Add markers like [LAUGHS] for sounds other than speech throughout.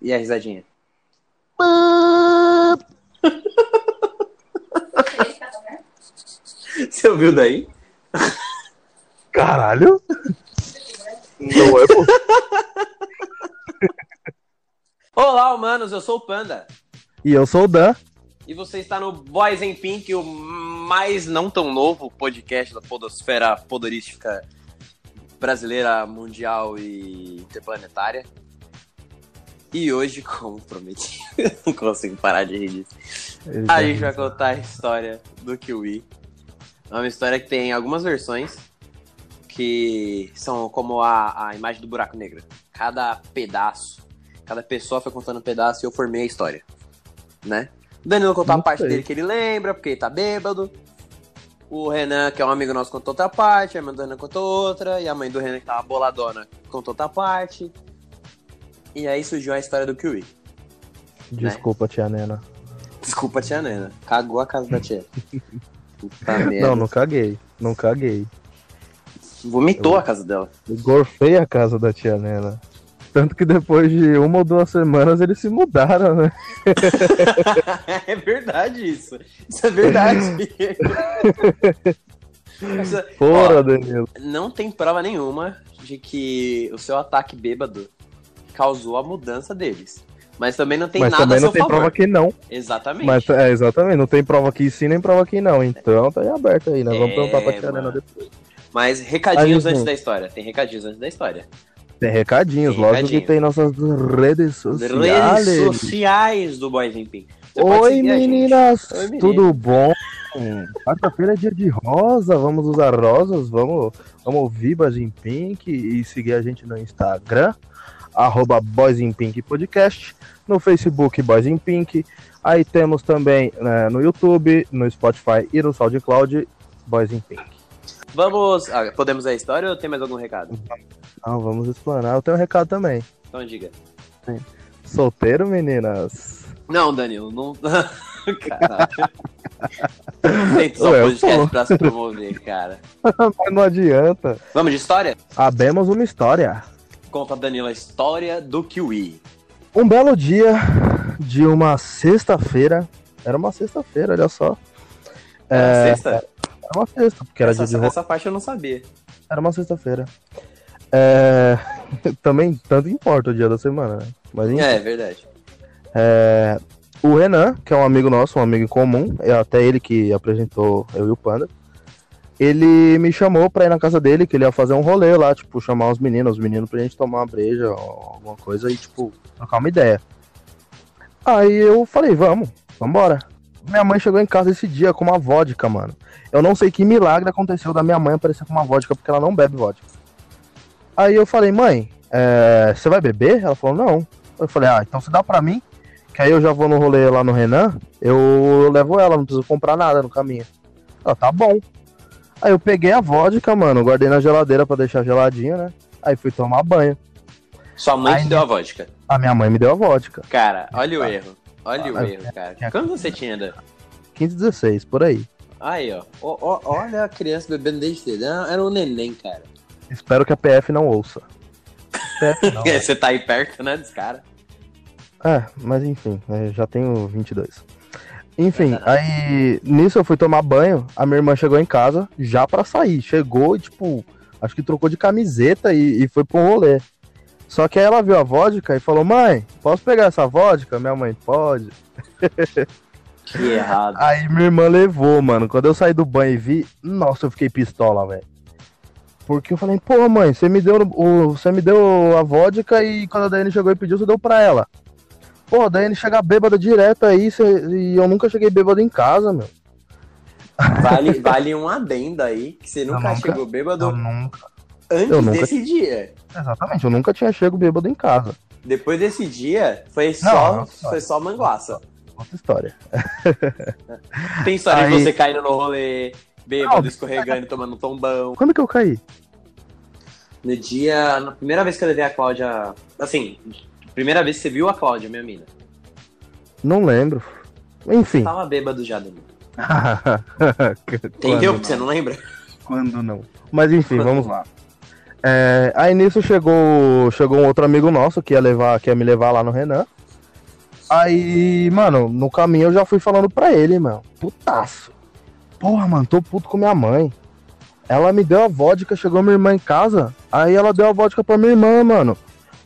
E a risadinha? [LAUGHS] Você ouviu daí? Caralho! Não é, pô. [LAUGHS] Olá, humanos, eu sou o Panda. E eu sou o Dan. E você está no Boys in Pink, o mais não tão novo podcast da podosfera podorística brasileira, mundial e interplanetária. E hoje, como prometi, [LAUGHS] não consigo parar de rir disso. A gente vai contar a história do Kiwi. É uma história que tem algumas versões que são como a, a imagem do buraco negro. Cada pedaço, cada pessoa foi contando um pedaço e eu formei a história. Né? O Danilo contou a parte dele que ele lembra, porque ele tá bêbado. O Renan, que é um amigo nosso, contou outra parte, a irmã do Renan contou outra, e a mãe do Renan, que tava boladona, contou outra parte. E aí surgiu a história do Kiwi. Desculpa, tia Nena. Desculpa, tia Nena. Cagou a casa da tia. [LAUGHS] Puta merda. Não, não caguei. Não caguei. Vomitou a casa dela. Eu gorfei a casa da tia Nena. Tanto que depois de uma ou duas semanas eles se mudaram, né? [LAUGHS] é verdade isso. Isso é verdade. Mas, Porra, ó, Danilo. não tem prova nenhuma de que o seu ataque bêbado causou a mudança deles. Mas também não tem Mas nada também não tem favor. prova que não. Exatamente. Mas é, exatamente, não tem prova que sim nem prova que não. Então tá aí aberto aí, né? Vamos É, perguntar pra tia mano. Nena depois. Mas recadinhos Aí, antes gente. da história. Tem recadinhos antes da história. Tem recadinhos, Tem lógico recadinho. que tem nossas redes sociais. Redes sociais do Boys in Pink. Oi meninas, Oi, tudo bom? Quarta-feira é dia de rosa, vamos usar rosas, vamos, vamos ouvir Boys in Pink e seguir a gente no Instagram, arroba Boys in Pink Podcast, no Facebook Boys in Pink, aí temos também né, no YouTube, no Spotify e no SoundCloud Boys in Pink. Vamos. ah, podemos à história ou tem mais algum recado? Então vamos explanar, eu tenho um recado também. Então diga. Solteiro, meninas? Não, Danilo, não. [LAUGHS] Caralho. Tem só Ué, podcast pô. pra se promover, cara. [LAUGHS] Mas não adianta. Vamos de história? Abemos uma história. Conta, Danilo, a história do Kiwi. Um belo dia de uma sexta-feira. Era uma sexta-feira, olha só. Era É, sexta? Era uma sexta, porque era essa, dia de essa parte eu não sabia. Era uma sexta-feira. É, [LAUGHS] Também tanto importa o dia da semana, né? Mas enfim. É, é verdade. É, O Renan, que é um amigo nosso, um amigo em comum, é até ele que apresentou eu e o Panda. Ele me chamou pra ir na casa dele, que ele ia fazer um rolê lá, tipo, chamar os meninos, os meninos pra gente tomar uma breja, alguma coisa e, tipo, trocar uma ideia. Aí eu falei, vamos, vambora. Minha mãe chegou em casa esse dia com uma vodka, mano. Eu não sei que milagre aconteceu da minha mãe aparecer com uma vodka, porque ela não bebe vodka. Aí eu falei, mãe, é, você vai beber? Ela falou, não. Eu falei, ah, então você dá pra mim? Que aí eu já vou no rolê lá no Renan, eu levo ela, não preciso comprar nada no caminho. Ela, tá bom. Aí eu peguei a vodka, mano, guardei na geladeira pra deixar geladinha, né? Aí fui tomar banho. Sua mãe Ai, te deu a vodka. A minha mãe me deu a vodka. Cara, olha o erro. Olha o Ah, erro, cara. é- Quando você tinha, Dan? 15, 16, por aí. Aí, ó. Ó, ó, Olha a criança bebendo desde cedo. Era era um neném, cara. Espero que a PF não ouça. PF não. [LAUGHS] Você tá aí perto, né, dos caras. É, mas enfim, eu já tenho 22. Enfim, aí nisso eu fui tomar banho, a minha irmã chegou em casa já pra sair. Chegou e, tipo, acho que trocou de camiseta e, e foi um rolê. Só que aí ela viu a vodka e falou: Mãe, posso pegar essa vodka? Minha mãe pode. [LAUGHS] Que errado. Aí minha irmã levou, mano. Quando eu saí do banho e vi, nossa, eu fiquei pistola, velho. Porque eu falei, pô, mãe, você me deu o, você me deu a vodka e quando a Daiane chegou e pediu, você deu pra ela. Pô, a Daiane chega bêbada direto aí e eu nunca cheguei bêbado em casa, meu. Vale, vale um adendo aí, que você nunca, nunca- chegou bêbado Eu nunca. antes nunca- desse dia. Exatamente, eu nunca tinha chego bêbado em casa. Depois desse dia, foi só, não, foi só manguaça. Outra história. [LAUGHS] Tem história de Aí- você caindo no rolê, bêbado, Não. escorregando tomando tombão. Quando que eu caí? No dia. Na primeira vez que eu levei a Cláudia. Assim, primeira vez que você viu a Cláudia, minha mina. Não lembro. Enfim. Tava bêbado já, Danilo. [LAUGHS] Entendeu? Porque você não lembra? Quando não. Mas enfim, Quando vamos lá. É, aí nisso chegou, chegou um outro amigo nosso que ia levar, que ia me levar lá no Renan. Aí, mano, no caminho eu já fui falando pra ele, mano. Putaço. Porra, mano, tô puto com minha mãe. Ela me deu a vodka, chegou minha irmã em casa. Aí ela deu a vodka pra minha irmã, mano.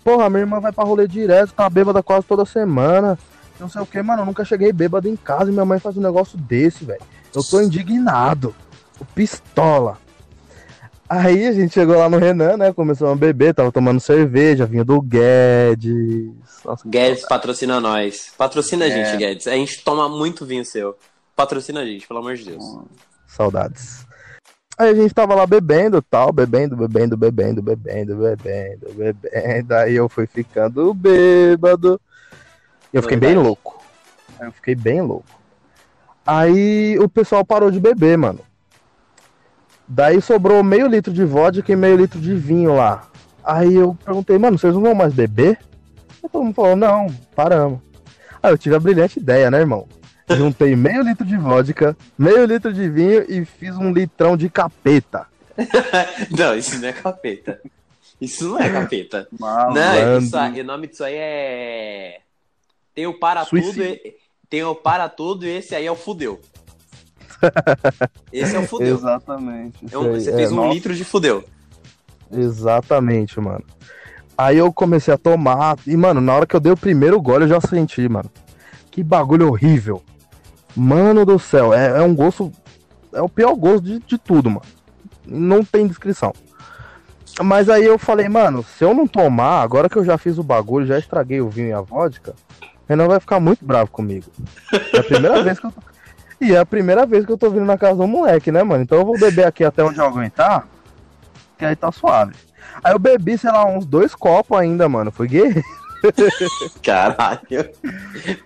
Porra, minha irmã vai pra rolê direto, tá bêbada quase toda semana. Não sei o que, mano. Eu nunca cheguei bêbado em casa e minha mãe faz um negócio desse, velho. Eu tô indignado. O pistola. Aí a gente chegou lá no Renan, né? Começou a beber, tava tomando cerveja, vinho do Guedes. Nossa, Guedes patrocina nós. Patrocina é. a gente, Guedes. A gente toma muito vinho seu. Patrocina a gente, pelo amor de Deus. Saudades. Aí a gente tava lá bebendo tal, bebendo, bebendo, bebendo, bebendo, bebendo, bebendo. Aí eu fui ficando bêbado. Eu fiquei bem louco. Aí eu fiquei bem louco. Aí o pessoal parou de beber, mano. Daí sobrou meio litro de vodka e meio litro de vinho lá. Aí eu perguntei, mano, vocês não vão mais beber? E todo mundo falou, não, paramos. Aí eu tive a brilhante ideia, né, irmão? Juntei meio litro de vodka, meio litro de vinho e fiz um litrão de capeta. [LAUGHS] não, isso não é capeta. Isso não é capeta. Não, isso o nome disso aí é. Tem o para Suicídio. tudo. Tem o para tudo e esse aí é o fudeu. Esse é o fudeu. Exatamente. É um, você fez é, um nossa. litro de fudeu. Exatamente, mano. Aí eu comecei a tomar. E, mano, na hora que eu dei o primeiro gole, eu já senti, mano. Que bagulho horrível. Mano do céu, é, é um gosto. É o pior gosto de, de tudo, mano. Não tem descrição. Mas aí eu falei, mano, se eu não tomar, agora que eu já fiz o bagulho, já estraguei o vinho e a vodka, Renan vai ficar muito bravo comigo. É a primeira vez que eu tô. E é a primeira vez que eu tô vindo na casa do moleque, né, mano? Então eu vou beber aqui até onde eu aguentar, que aí tá suave. Aí eu bebi, sei lá, uns dois copos ainda, mano. Foi guerreiro. [LAUGHS] Caralho.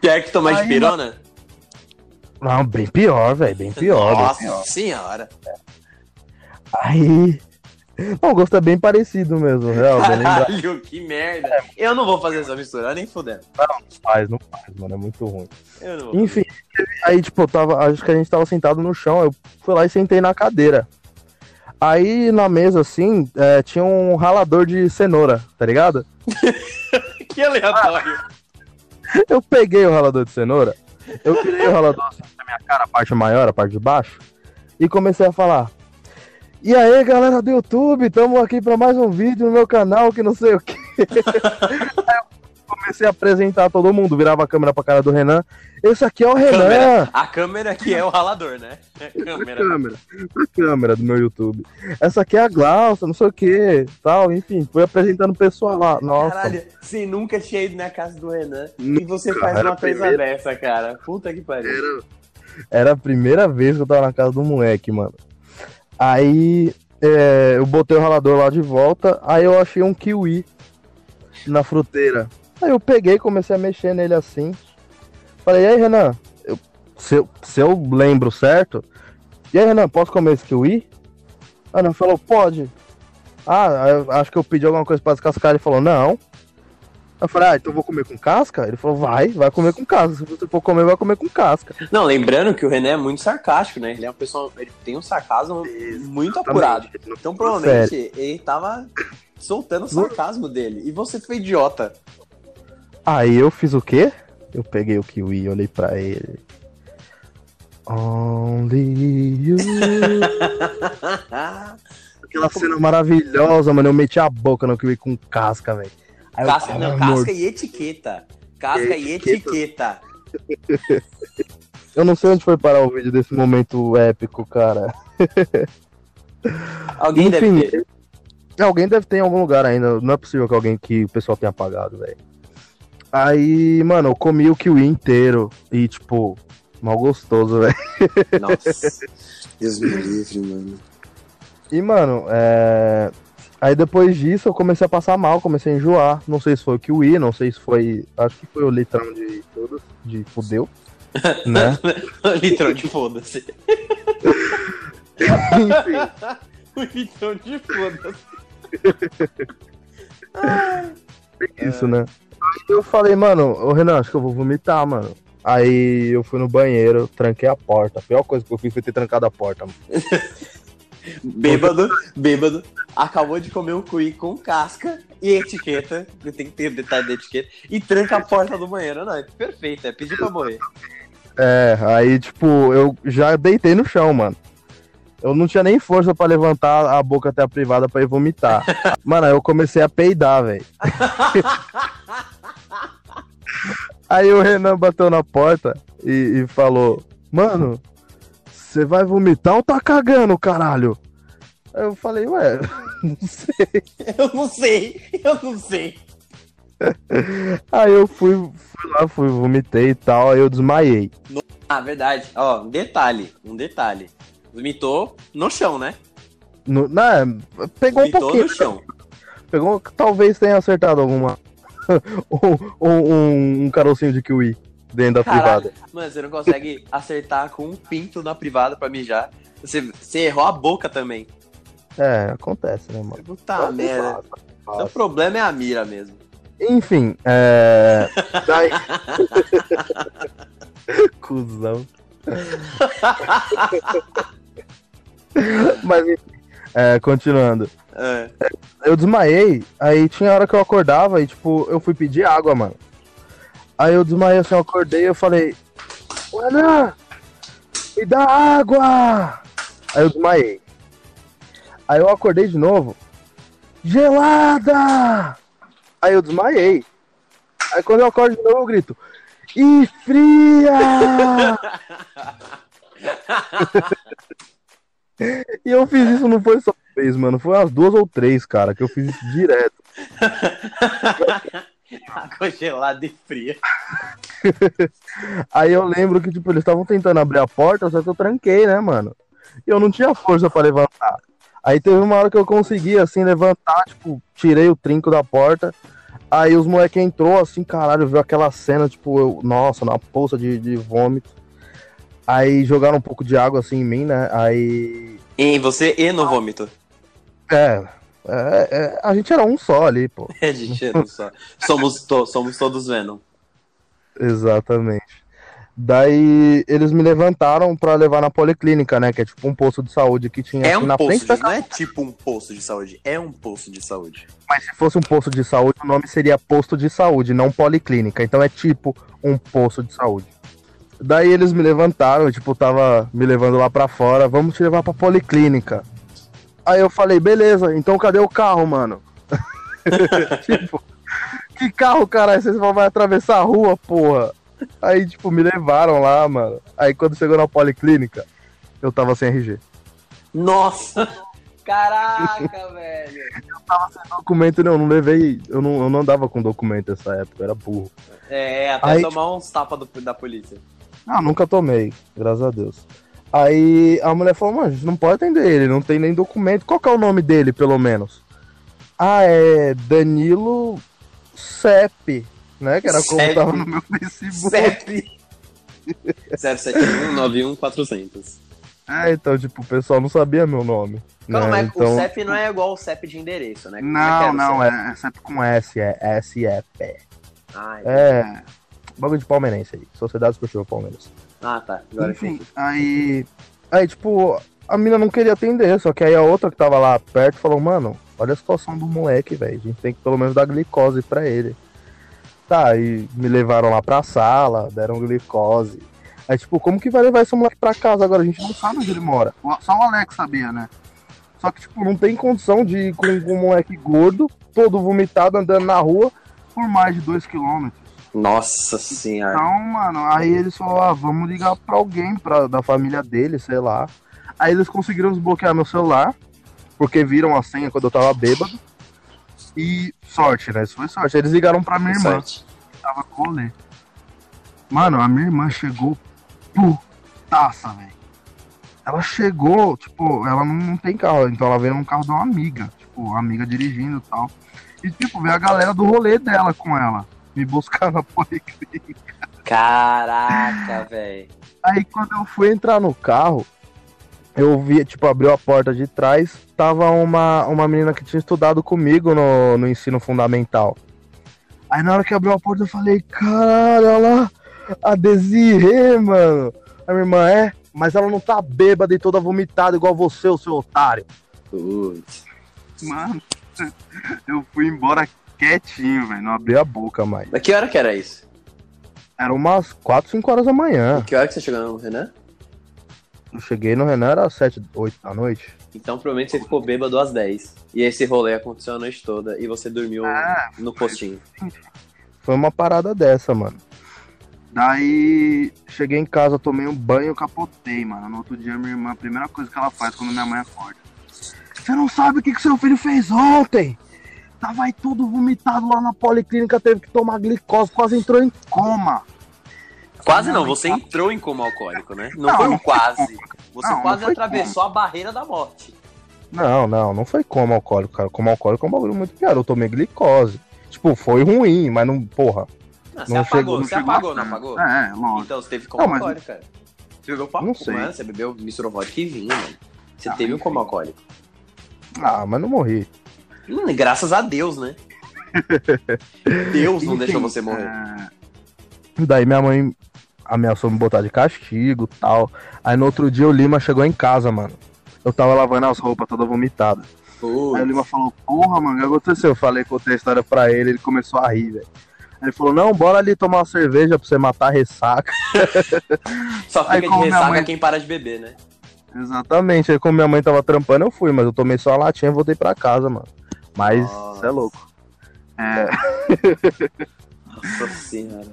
Pior que tomar de pirona? Não, bem pior, velho. Bem pior. Nossa bem pior. senhora. Aí. Não, o gosto é bem parecido mesmo, real. Caralho, que merda. Eu não vou fazer essa mistura, nem fudendo. Não, não faz, não faz, mano. É muito ruim. Enfim, aí, tipo, eu tava. Acho que a gente tava sentado no chão. Eu fui lá e sentei na cadeira. Aí na mesa, assim, é, tinha um ralador de cenoura, tá ligado? [LAUGHS] que aleatório. eu peguei o ralador de cenoura, eu tirei o ralador assim, da minha cara, a parte maior, a parte de baixo, e comecei a falar. E aí, galera do YouTube, estamos aqui para mais um vídeo no meu canal, que não sei o que. [LAUGHS] comecei a apresentar todo mundo, virava a câmera pra cara do Renan. Esse aqui é o Renan. Câmera. A câmera que é o ralador, né? A câmera. A câmera, a câmera do meu YouTube. Essa aqui é a Glaucia, não sei o que, tal, enfim, foi apresentando o pessoal lá. Nossa. Caralho, você nunca tinha ido na casa do Renan nunca, e você faz uma coisa primeira... dessa, cara. Puta que pariu. Era, era a primeira vez que eu tava na casa do moleque, mano. Aí é, eu botei o ralador lá de volta, aí eu achei um kiwi na fruteira. Aí eu peguei, comecei a mexer nele assim. Falei, e aí, Renan? Eu, se, eu, se eu lembro certo. E aí, Renan, posso comer esse kiwi? A Renan falou, pode. Ah, acho que eu pedi alguma coisa pra descascar. Ele falou, não. Eu falei, ah, então eu vou comer com casca? Ele falou, vai, vai comer com casca. Se você for comer, vai comer com casca. Não, lembrando que o René é muito sarcástico, né? Ele é uma pessoa, ele tem um sarcasmo Exatamente. muito apurado. Então provavelmente Sério. ele tava soltando o sarcasmo dele. E você foi idiota. Aí eu fiz o quê? Eu peguei o kiwi, olhei pra ele. Only you. [LAUGHS] Aquela cena maravilhosa, mano. Eu meti a boca no kiwi com casca, velho. Casca, eu, não, casca e etiqueta. Casca e etiqueta. [LAUGHS] eu não sei onde foi parar o vídeo desse momento épico, cara. [LAUGHS] Alguém Enfim, deve ter. Alguém deve ter em algum lugar ainda. Não é possível que alguém que o pessoal tenha apagado, velho. Aí, mano, eu comi o kiwi inteiro. E, tipo, mal gostoso, velho. Nossa. [LAUGHS] Deus me livre, mano. E, mano, é... Aí depois disso eu comecei a passar mal, comecei a enjoar. Não sei se foi o kiwi, não sei se foi. Acho que foi o litrão de todos, de fudeu. [LAUGHS] né? litrão de foda-se. [LAUGHS] Enfim. o litrão de foda-se. Isso, né? Eu falei, mano, ô Renan, acho que eu vou vomitar, mano. Aí eu fui no banheiro, tranquei a porta. A pior coisa que eu fiz foi ter trancado a porta, mano. [LAUGHS] Bêbado, bêbado, acabou de comer um cuí com casca e etiqueta, tem que ter detalhe da etiqueta, e tranca a porta do banheiro. Não, é perfeito, é pedir pra morrer. É, aí, tipo, eu já deitei no chão, mano. Eu não tinha nem força pra levantar a boca até a privada pra ir vomitar. [LAUGHS] Mano, aí eu comecei a peidar, velho. [LAUGHS] aí o Renan bateu na porta e, e falou: Mano, você vai vomitar ou tá cagando, caralho? Aí eu falei, ué, [LAUGHS] não sei. [LAUGHS] Eu não sei, eu não sei. [LAUGHS] Aí eu fui, fui lá, fui, vomitei e tal, aí eu desmaiei. Ah, verdade. Ó, um detalhe, um detalhe. Vomitou no chão, né? No, né, pegou Vomitou um pouquinho. no chão. Pegou, talvez tenha acertado alguma. [LAUGHS] um, um, um carocinho de kiwi dentro da Caralho, privada. mano, você não consegue acertar com um pinto na privada pra mijar. Você, você errou a boca também. É, acontece, né, mano? Puta merda. O problema é a mira mesmo. Enfim, é. [LAUGHS] Daí. [LAUGHS] Cusão. Mas enfim, é, continuando. É. Eu desmaiei, aí tinha hora que eu acordava e, tipo, eu fui pedir água, mano. Aí eu desmaiei assim, eu acordei e eu falei, Ana, me dá água! Aí eu desmaiei. Aí eu acordei de novo, gelada! Aí eu desmaiei. Aí quando eu acordo de novo eu grito, e fria! [LAUGHS] e eu fiz isso não foi só uma vez, mano. Foi umas duas ou três, cara, que eu fiz isso direto. [LAUGHS] Água gelada e fria. Aí eu lembro que, tipo, eles estavam tentando abrir a porta, só que eu tranquei, né, mano? E eu não tinha força pra levantar. Aí teve uma hora que eu consegui, assim, levantar, tipo, tirei o trinco da porta. Aí os moleques entrou, assim, caralho, viu aquela cena, tipo, eu, nossa, na poça de, de vômito. Aí jogaram um pouco de água, assim, em mim, né? Aí. Em você e no vômito. É, é, é, a gente era um só ali, pô. [LAUGHS] É, gente, não só. Somos, to- somos todos Venom. Exatamente. Daí eles me levantaram pra levar na policlínica, né? Que é tipo um posto de saúde que tinha É aqui um na posto frente de, da não é tipo um posto de saúde, é um posto de saúde. Mas se fosse um posto de saúde, o nome seria posto de saúde, não policlínica. Então é tipo um posto de saúde. Daí eles me levantaram, tipo, tava me levando lá pra fora, vamos te levar pra policlínica. Aí eu falei, beleza, então cadê o carro, mano? [LAUGHS] tipo, que carro, caralho? Vocês vão vai atravessar a rua, porra. Aí, tipo, me levaram lá, mano. Aí quando chegou na policlínica, eu tava sem RG. Nossa! Caraca, velho! Documento não, eu não levei. Eu não, eu não andava com documento nessa época, eu era burro. É, até Aí, tomar uns tapas do- da polícia. Ah, nunca tomei, graças a Deus. Aí a mulher falou, mano, a gente não pode atender ele, não tem nem documento. Qual que é o nome dele, pelo menos? Ah, é Danilo Cep, né? Que era como Cep. tava no meu Facebook. [LAUGHS] CEP! 071-91-400. É, então, tipo, o pessoal não sabia meu nome. Calma, né? mas então... o CEP não é igual o CEP de endereço, né? Como Não, que era o não, CEP? é, é sempre com S, é S-E-P. Ah, É. Bagulho de palmeirense aí. Sociedade Esportiva Palmeiras. ah, tá. Agora Enfim, aí. Aí, tipo, a mina não queria atender, só que aí a outra que tava lá perto falou, mano, olha a situação do moleque, velho. A gente tem que pelo menos dar glicose pra ele. Tá, aí me levaram lá pra sala, deram glicose. Aí, tipo, como que vai levar esse moleque pra casa agora? A gente não sabe onde ele mora. Só o Alex sabia, né? Só que, tipo, não tem condição de ir com, com um moleque gordo, todo vomitado, andando na rua, por mais de dois quilômetros. Nossa senhora. Então, mano, aí eles falaram, ah, vamos ligar pra alguém pra, da família dele, sei lá. Aí eles conseguiram desbloquear meu celular, porque viram a senha quando eu tava bêbado. E sorte, né? Isso foi sorte. Eles ligaram pra minha irmã, Sorte. que tava com rolê. Mano, a minha irmã chegou putaça, velho. Ela chegou, tipo, ela não, não tem carro, então ela veio num carro de uma amiga, tipo, uma amiga dirigindo e tal. E, tipo, veio a galera do rolê dela com ela, me buscar na policlínica. Caraca, velho. Aí quando eu fui entrar no carro, eu vi, tipo, abriu a porta de trás, tava uma, uma menina que tinha estudado comigo no, no ensino fundamental. Aí na hora que abriu a porta eu falei, caralho, olha lá, a Desirê, mano. A minha irmã é, mas ela não tá bêbada e toda vomitada igual você, o seu otário. Putz. Mano, [LAUGHS] eu fui embora quietinho, velho. Não abri a boca mais. Mas que hora que era isso? Era umas 4, 5 horas da manhã. Que hora que você chegou no Renan? Eu cheguei no Renan, era 7, 8 da noite. Então provavelmente você ficou bêbado às 10. E esse rolê aconteceu a noite toda e você dormiu Ah, no postinho. Foi uma parada dessa, mano. Daí cheguei em casa, tomei um banho e capotei, mano. No outro dia, minha irmã, a primeira coisa que ela faz quando minha mãe acorda. Você não sabe o que, que seu filho fez ontem? Tava aí tudo vomitado lá na policlínica, teve que tomar glicose, quase entrou em coma. Quase não, você entrou em coma alcoólico, né? Não, Não, foi um não quase. Você Não, não quase foi atravessou a barreira da morte. Não, não, não foi coma alcoólico, cara. Coma alcoólico é um bagulho muito pior. Eu tomei glicose. Tipo, foi ruim, mas não, porra. Ah, você Não apagou, chegou- não você chegou apagou, não apagou? É, lógico. Então você teve coma Não, mas- alcoólico, cara. Você bebeu papo, Não sei. mano. Você bebeu, misturou vodka e vinho, mano. Você Ah, teve um coma alcoólico. Ah, mas não morri. Hum, graças a Deus, né? [LAUGHS] Deus não deixou você morrer. é, Daí minha mãe ameaçou me botar de castigo tal. Aí no outro dia o Lima chegou em casa, mano. Eu tava lavando as roupas toda vomitada. Putz. Aí o Lima falou, porra, mano, o que aconteceu? Eu falei, contei a história pra ele, ele começou a rir, velho. Aí ele falou, não, bora ali tomar uma cerveja pra você matar a ressaca. [LAUGHS] Só Aí, fica de como minha ressaca mãe- quem para de beber, né? Exatamente. Aí como minha mãe tava trampando, eu fui, mas eu tomei só a latinha e voltei pra casa, mano. Mas, Nossa. cê é louco. É, Nossa senhora.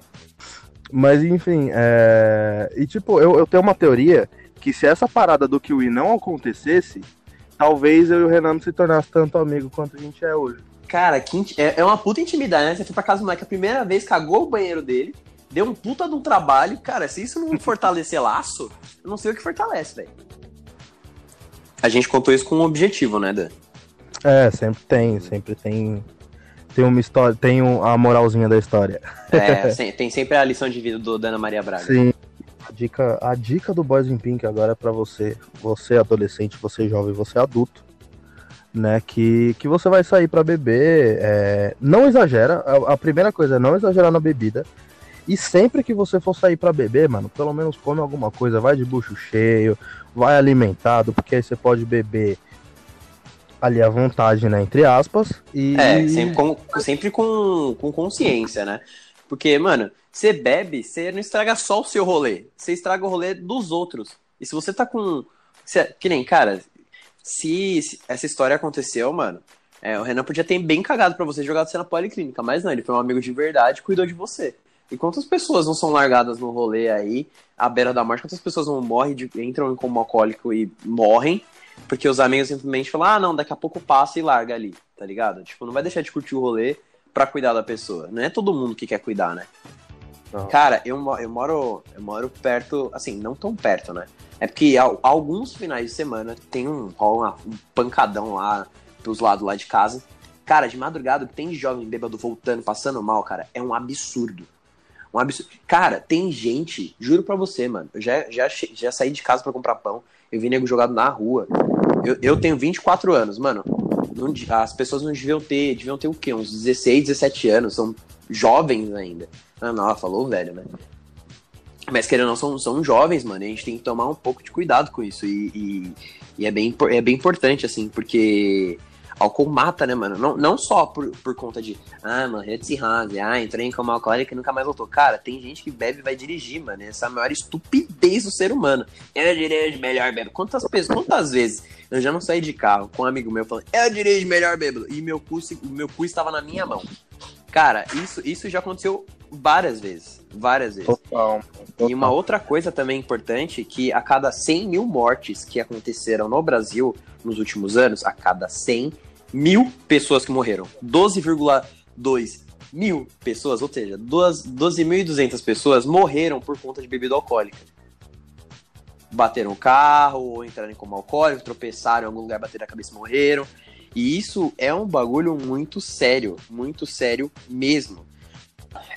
Mas enfim, é... e tipo, eu, eu tenho uma teoria que se essa parada do Kiwi não acontecesse, talvez eu e o Renan não se tornasse tanto amigo quanto a gente é hoje. Cara, que inti- é, é uma puta intimidade, né? Você foi pra casa do moleque a primeira vez, cagou o banheiro dele, deu um puta de um trabalho. Cara, se isso não [LAUGHS] fortalecer laço, eu não sei o que fortalece, velho. A gente contou isso com um objetivo, né, Dan? É, sempre tem, sempre tem. Tem uma história, tem um- a moralzinha da história. É, [LAUGHS] tem sempre a lição de vida do Dana Maria Braga. Sim. A dica, a dica do Boys in Pink agora é pra você, você adolescente, você jovem, você adulto, né? Que, que você vai sair pra beber, é, não exagera. A, a primeira coisa é não exagerar na bebida. E sempre que você for sair pra beber, mano, pelo menos come alguma coisa, vai de bucho cheio, vai alimentado, porque aí você pode beber ali à vontade, né? Entre aspas. E É, sempre com, sempre com, com consciência, né? Porque, mano, você bebe, você não estraga só o seu rolê, você estraga o rolê dos outros. E se você tá com. se- que nem, cara, se, se essa história aconteceu, mano, é, o Renan podia ter bem cagado pra você jogado você na policlínica, mas não, ele foi um amigo de verdade cuidou de você. E quantas pessoas não são largadas no rolê aí, à beira da morte, quantas pessoas não morrem, de- entram em coma alcoólico e morrem, porque os amigos simplesmente falam, ah, não, daqui a pouco passa e larga ali, tá ligado? Tipo, não vai deixar de curtir o rolê pra cuidar da pessoa. Não é todo mundo que quer cuidar, né? Não. Cara, eu, eu moro eu moro perto, assim, não tão perto, né? É porque al- alguns finais de semana tem um, uma- um pancadão lá pros lados lá de casa. Cara, de madrugada, tem jovem bêbado voltando, passando mal, cara, é um absurdo. Um absurdo. Cara, tem gente, juro pra você, mano. Eu já, já, já saí de casa pra comprar pão. Eu vi nego jogado na rua. Eu, eu tenho 24 anos, mano. não as pessoas não deviam ter. Deviam ter o quê? Uns 16, 17 anos. São jovens ainda. Ah, não, ela falou velho, né? Mas querendo ou não, são, são jovens, mano. A gente tem que tomar um pouco de cuidado com isso. E, e, e é, bem, é bem importante, assim, porque álcool mata, né, mano? Não, não só por, por conta de, ah, mano, Hetzi Hase, ah, entrei em coma alcoólica e nunca mais voltou. Cara, tem gente que bebe e vai dirigir, mano. Essa é a maior estupidez do ser humano. Eu dirijo melhor bêbado. Quantas quantas vezes eu já não saí de carro com um amigo meu falando, eu dirijo melhor bêbado. E meu cu, meu cu estava na minha mão. Cara, isso, isso já aconteceu várias vezes. Várias vezes. Total. E uma outra coisa também importante, que a cada 100 mil mortes que aconteceram no Brasil nos últimos anos, a cada 100 mil pessoas que morreram, 12,2 mil pessoas, ou seja, duas- 12.200 pessoas morreram por conta de bebida alcoólica. Bateram o carro, ou entraram em coma alcoólico, tropeçaram em algum lugar, bateram a cabeça e morreram. E isso é um bagulho muito sério, muito sério mesmo.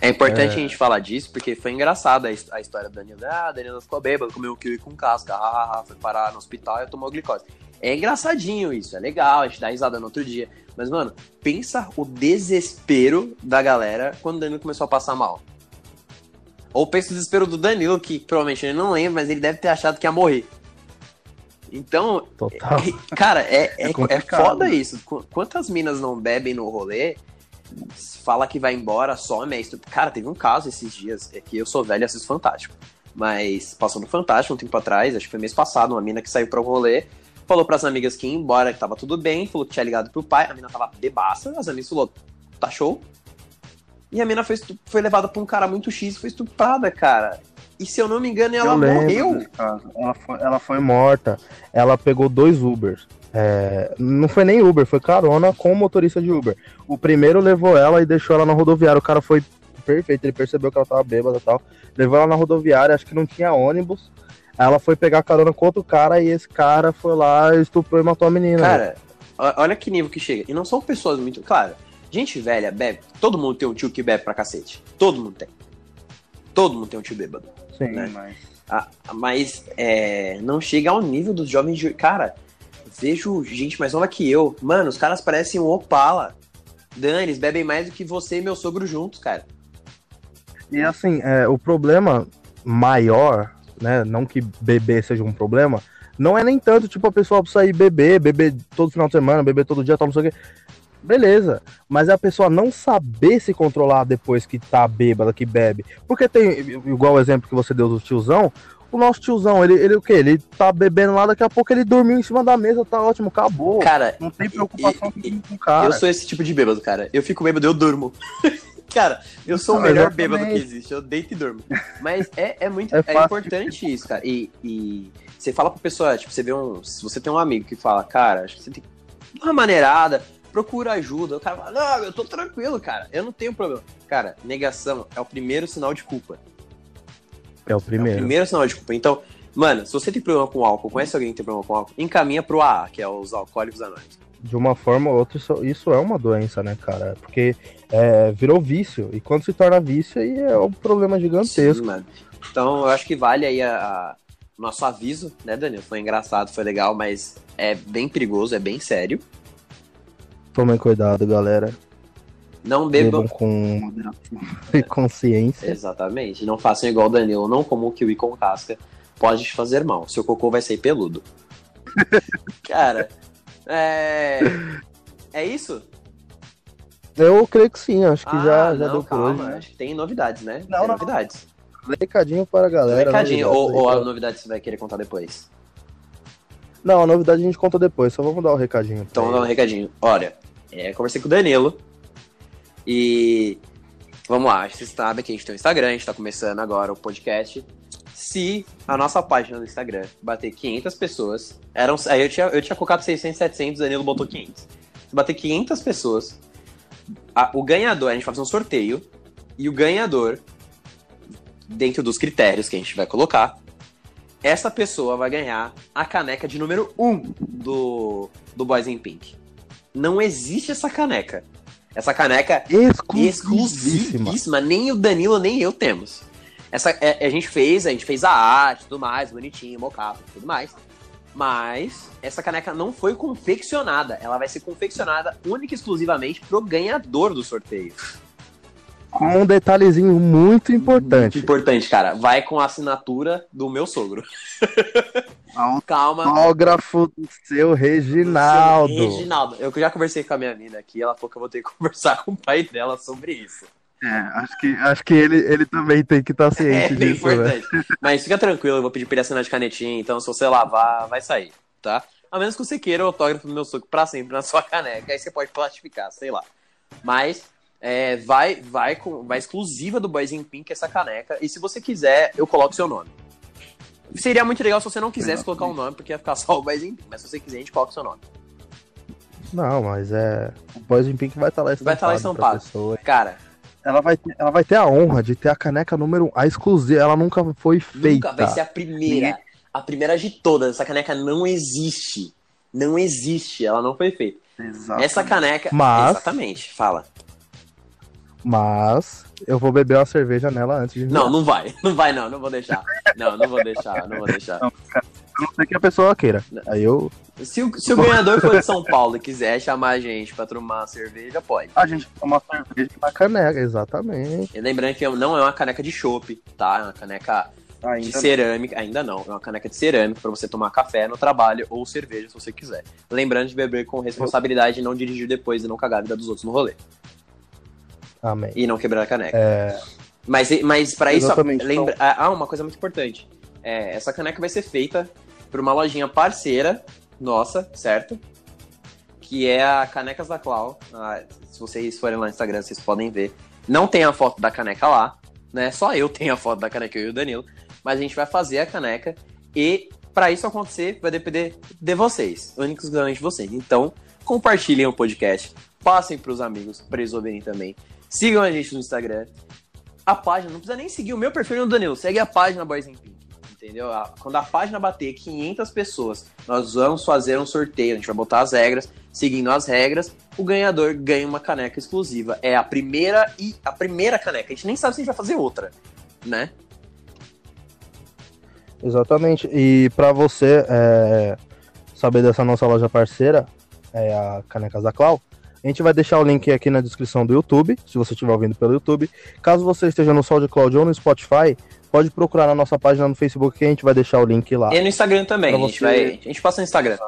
É importante É. a gente falar disso, porque foi engraçada a, his- a história do Danilo. Ah, Danilo ficou bêbado, comeu um kiwi com casca, ah, foi parar no hospital e tomou glicose. É engraçadinho isso, é legal, a gente dá risada no outro dia. Mas, mano, pensa o desespero da galera quando o Danilo começou a passar mal. Ou penso no desespero do Danilo, que provavelmente ele não lembra, mas ele deve ter achado que ia morrer. Então, Total. é- cara, é, é, É é, foda isso. Qu- Quantas minas não bebem no rolê, fala que vai embora, some, é isso. Cara, teve um caso esses dias, é que eu sou velho e assisto Fantástico. Mas passou no Fantástico um tempo atrás, acho que foi mês passado, uma mina que saiu pra um rolê, falou pras amigas que ia embora, que tava tudo bem, falou que tinha ligado pro pai, a mina tava bebaça, as amigas falou, tá show? E a mina foi, foi levada pra um cara muito X e foi estuprada, cara. E se eu não me engano, ela Eu morreu. Ela foi, ela foi morta. Ela pegou dois Ubers. É, não foi nem Uber, foi carona com o motorista de Uber. O primeiro levou ela e deixou ela na rodoviária. O cara foi perfeito, ele percebeu que ela tava bêbada e tal. Levou ela na rodoviária, acho que não tinha ônibus. Ela foi pegar carona com outro cara e esse cara foi lá, estuprou e matou a menina. Cara, olha que nível que chega. E não são pessoas muito. Claro, gente velha bebe. Todo mundo tem um tio que bebe pra cacete. Todo mundo tem. Todo mundo tem um tio bêbado. Sim, né? mas. Ah, mas é, não chega ao nível dos jovens de. Cara, vejo gente mais nova que eu. Mano, os caras parecem um Opala. Dani, eles bebem mais do que você e meu sogro juntos, cara. E assim, é, o problema maior, né? Não que beber seja um problema, não é nem tanto, tipo, a pessoa sair beber, beber todo final de semana, beber todo dia, tal, não sei o quê. Beleza, mas é a pessoa não saber se controlar depois que tá bêbada, que bebe. Porque tem, igual o exemplo que você deu do tiozão, o nosso tiozão, ele, ele o quê? Ele tá bebendo lá, daqui a pouco ele dormiu em cima da mesa, tá ótimo, acabou. Cara, não tem preocupação e- e- com o cara. eu sou esse tipo de bêbado, cara. Eu fico bêbado, eu durmo. [LAUGHS] cara, eu sou o melhor exatamente. bêbado que existe. Eu deito e durmo. Mas é, é muito É é, importante isso, cara. E, e você fala pra pessoa, tipo, você vê um. Se você tem um amigo que fala, cara, acho que você tem uma maneirada, procura ajuda. O cara fala, não, eu tô tranquilo, cara. Eu não tenho problema. Cara, negação é o primeiro sinal de culpa. É o É o primeiro. primeiro sinal de culpa. Então, mano, se você tem problema com álcool, conhece alguém que tem problema com álcool, encaminha pro AA, que é os alcoólicos anônimos. de uma forma ou outra, isso, isso é uma doença, né, cara? Porque é, virou vício. E quando se torna vício, aí é um problema gigantesco. Sim, mano. Então, eu acho que vale aí a, a- nosso aviso, né, Daniel? Foi engraçado, foi legal, mas é bem perigoso, é bem sério. Tomem cuidado, galera. Não bebam. Bebam com [LAUGHS] e consciência. Exatamente. Não façam igual o Danilo. Não comam kiwi com casca. Pode te fazer mal. Seu cocô vai sair peludo. [LAUGHS] Cara, é. É isso? Eu creio que sim, acho que já, Ah, já não, deu por calma. hoje. Né? Acho que tem novidades, né? Não, tem não. novidades. Recadinho para a galera. Recadinho. novidades, Ou, ou a novidade você vai querer contar depois? Não, a novidade a gente conta depois, só vamos dar o recadinho. pra Então, dar um recadinho. Olha, é, conversei com o Danilo. E vamos lá, vocês sabem que a gente tem um Instagram, a gente tá começando agora o podcast. Se a nossa página no Instagram bater 500 pessoas, eram, aí eu tinha, eu tinha colocado 600, 700, o Danilo botou 500. Se bater 500 pessoas, a- o ganhador, a gente vai fazer um sorteio, e o ganhador, dentro dos critérios que a gente vai colocar, essa pessoa vai ganhar a caneca de número 1 do, do Boys in Pink. Não existe essa caneca. Essa caneca Exclusivíssima. exclusivíssima, nem o Danilo nem eu temos. Essa, é- a gente fez, a gente fez a arte, tudo mais, bonitinho, mocap, tudo mais. Mas essa caneca não foi confeccionada. Ela vai ser confeccionada única e exclusivamente pro ganhador do sorteio. Com um detalhezinho muito importante. Muito importante, cara. Vai com a assinatura do meu sogro. [LAUGHS] Calma. Autógrafo do seu Reginaldo. Seu Reginaldo. Eu já conversei com a minha mina aqui, ela falou que eu vou ter que [LAUGHS] conversar com o pai dela sobre isso. É, acho que, acho que ele, ele também tem que estar É ciente bem disso, né? importante. Mas fica tranquilo, eu vou pedir pra ele assinar de canetinha, então se você lavar, vai sair, tá? A menos que você queira o autógrafo do meu sogro pra sempre na sua caneca, aí você pode plastificar, sei lá. Mas é, vai, vai, com, vai exclusiva do Boys in Pink essa caneca, e se você quiser, eu coloco seu nome. Seria muito legal se você não quisesse colocar um nome, porque ia ficar [LAUGHS] só o Boys in Pink, mas se você quiser, a gente coloca o seu nome. Não, mas é. O Boys in Pink vai estar lá estampado. Vai estar lá pra estampado. pessoa. Cara, Ela vai, ter, ela vai ter a honra de ter a caneca número 1, a exclusiva. Ela nunca foi feita. Nunca vai ser a primeira. A primeira de todas. Essa caneca não existe. Não existe. Ela não foi feita. Essa caneca. Mas- Exatamente. Fala. Mas eu vou beber uma cerveja nela antes de Não, não vai. Não vai, não. Não vou deixar. Não, não vou deixar. Não vou deixar. A não ser que a pessoa queira. Aí eu. Se o, se o ganhador for de São Paulo e quiser chamar a gente pra tomar uma cerveja, pode. A gente toma cerveja na caneca, exatamente. E lembrando que não é uma caneca de chopp, tá? É uma caneca de Ainda cerâmica. Ainda não. É uma caneca de cerâmica pra você tomar café no trabalho ou cerveja se você quiser. Lembrando de beber com responsabilidade e não dirigir depois e não cagar a vida dos outros no rolê. Amém. E não quebrar a caneca. É, Mas, mas para isso, Exatamente. lembra. Ah, uma coisa muito importante. É, essa caneca vai ser feita por uma lojinha parceira nossa, certo? Que é a Canecas da Clau. Ah, se vocês forem lá no Instagram, vocês podem ver. Não tem a foto da caneca lá, né? Só eu tenho a foto da caneca, eu e o Danilo. Mas a gente vai fazer a caneca e para isso acontecer vai depender de vocês, únicos de vocês. Então, compartilhem o podcast, passem pros amigos para eles ouvirem também. Sigam a gente no Instagram. A página, não precisa nem seguir o meu perfil no Danilo, segue a página Boys in Pink. Entendeu? Quando a página bater 500 pessoas, nós vamos fazer um sorteio. A gente vai botar as regras. Seguindo as regras, o ganhador ganha uma caneca exclusiva. É a primeira e a primeira caneca. A gente nem sabe se a gente vai fazer outra, né? exatamente. E pra você é, saber dessa nossa loja parceira, é a Canecas da Clau, a gente vai deixar o link aqui na descrição do YouTube, se você estiver ouvindo pelo YouTube. Caso você esteja no SoundCloud ou no Spotify, pode procurar na nossa página no Facebook que a gente vai deixar o link lá. E no Instagram também. A gente, você- vai, a gente passa no Instagram.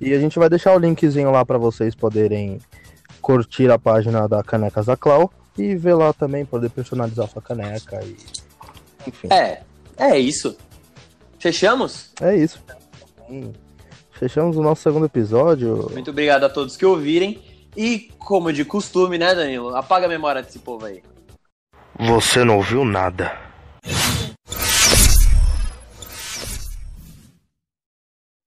E a gente vai deixar o linkzinho lá pra vocês poderem curtir a página da Canecas da Clau e ver lá também, poder personalizar sua caneca e. Enfim, É, é isso. Fechamos? é isso. Sim. Fechamos o nosso segundo episódio. Muito obrigado a todos que ouvirem. E, como de costume, né, Danilo? Apaga a memória desse povo aí. Você não ouviu nada.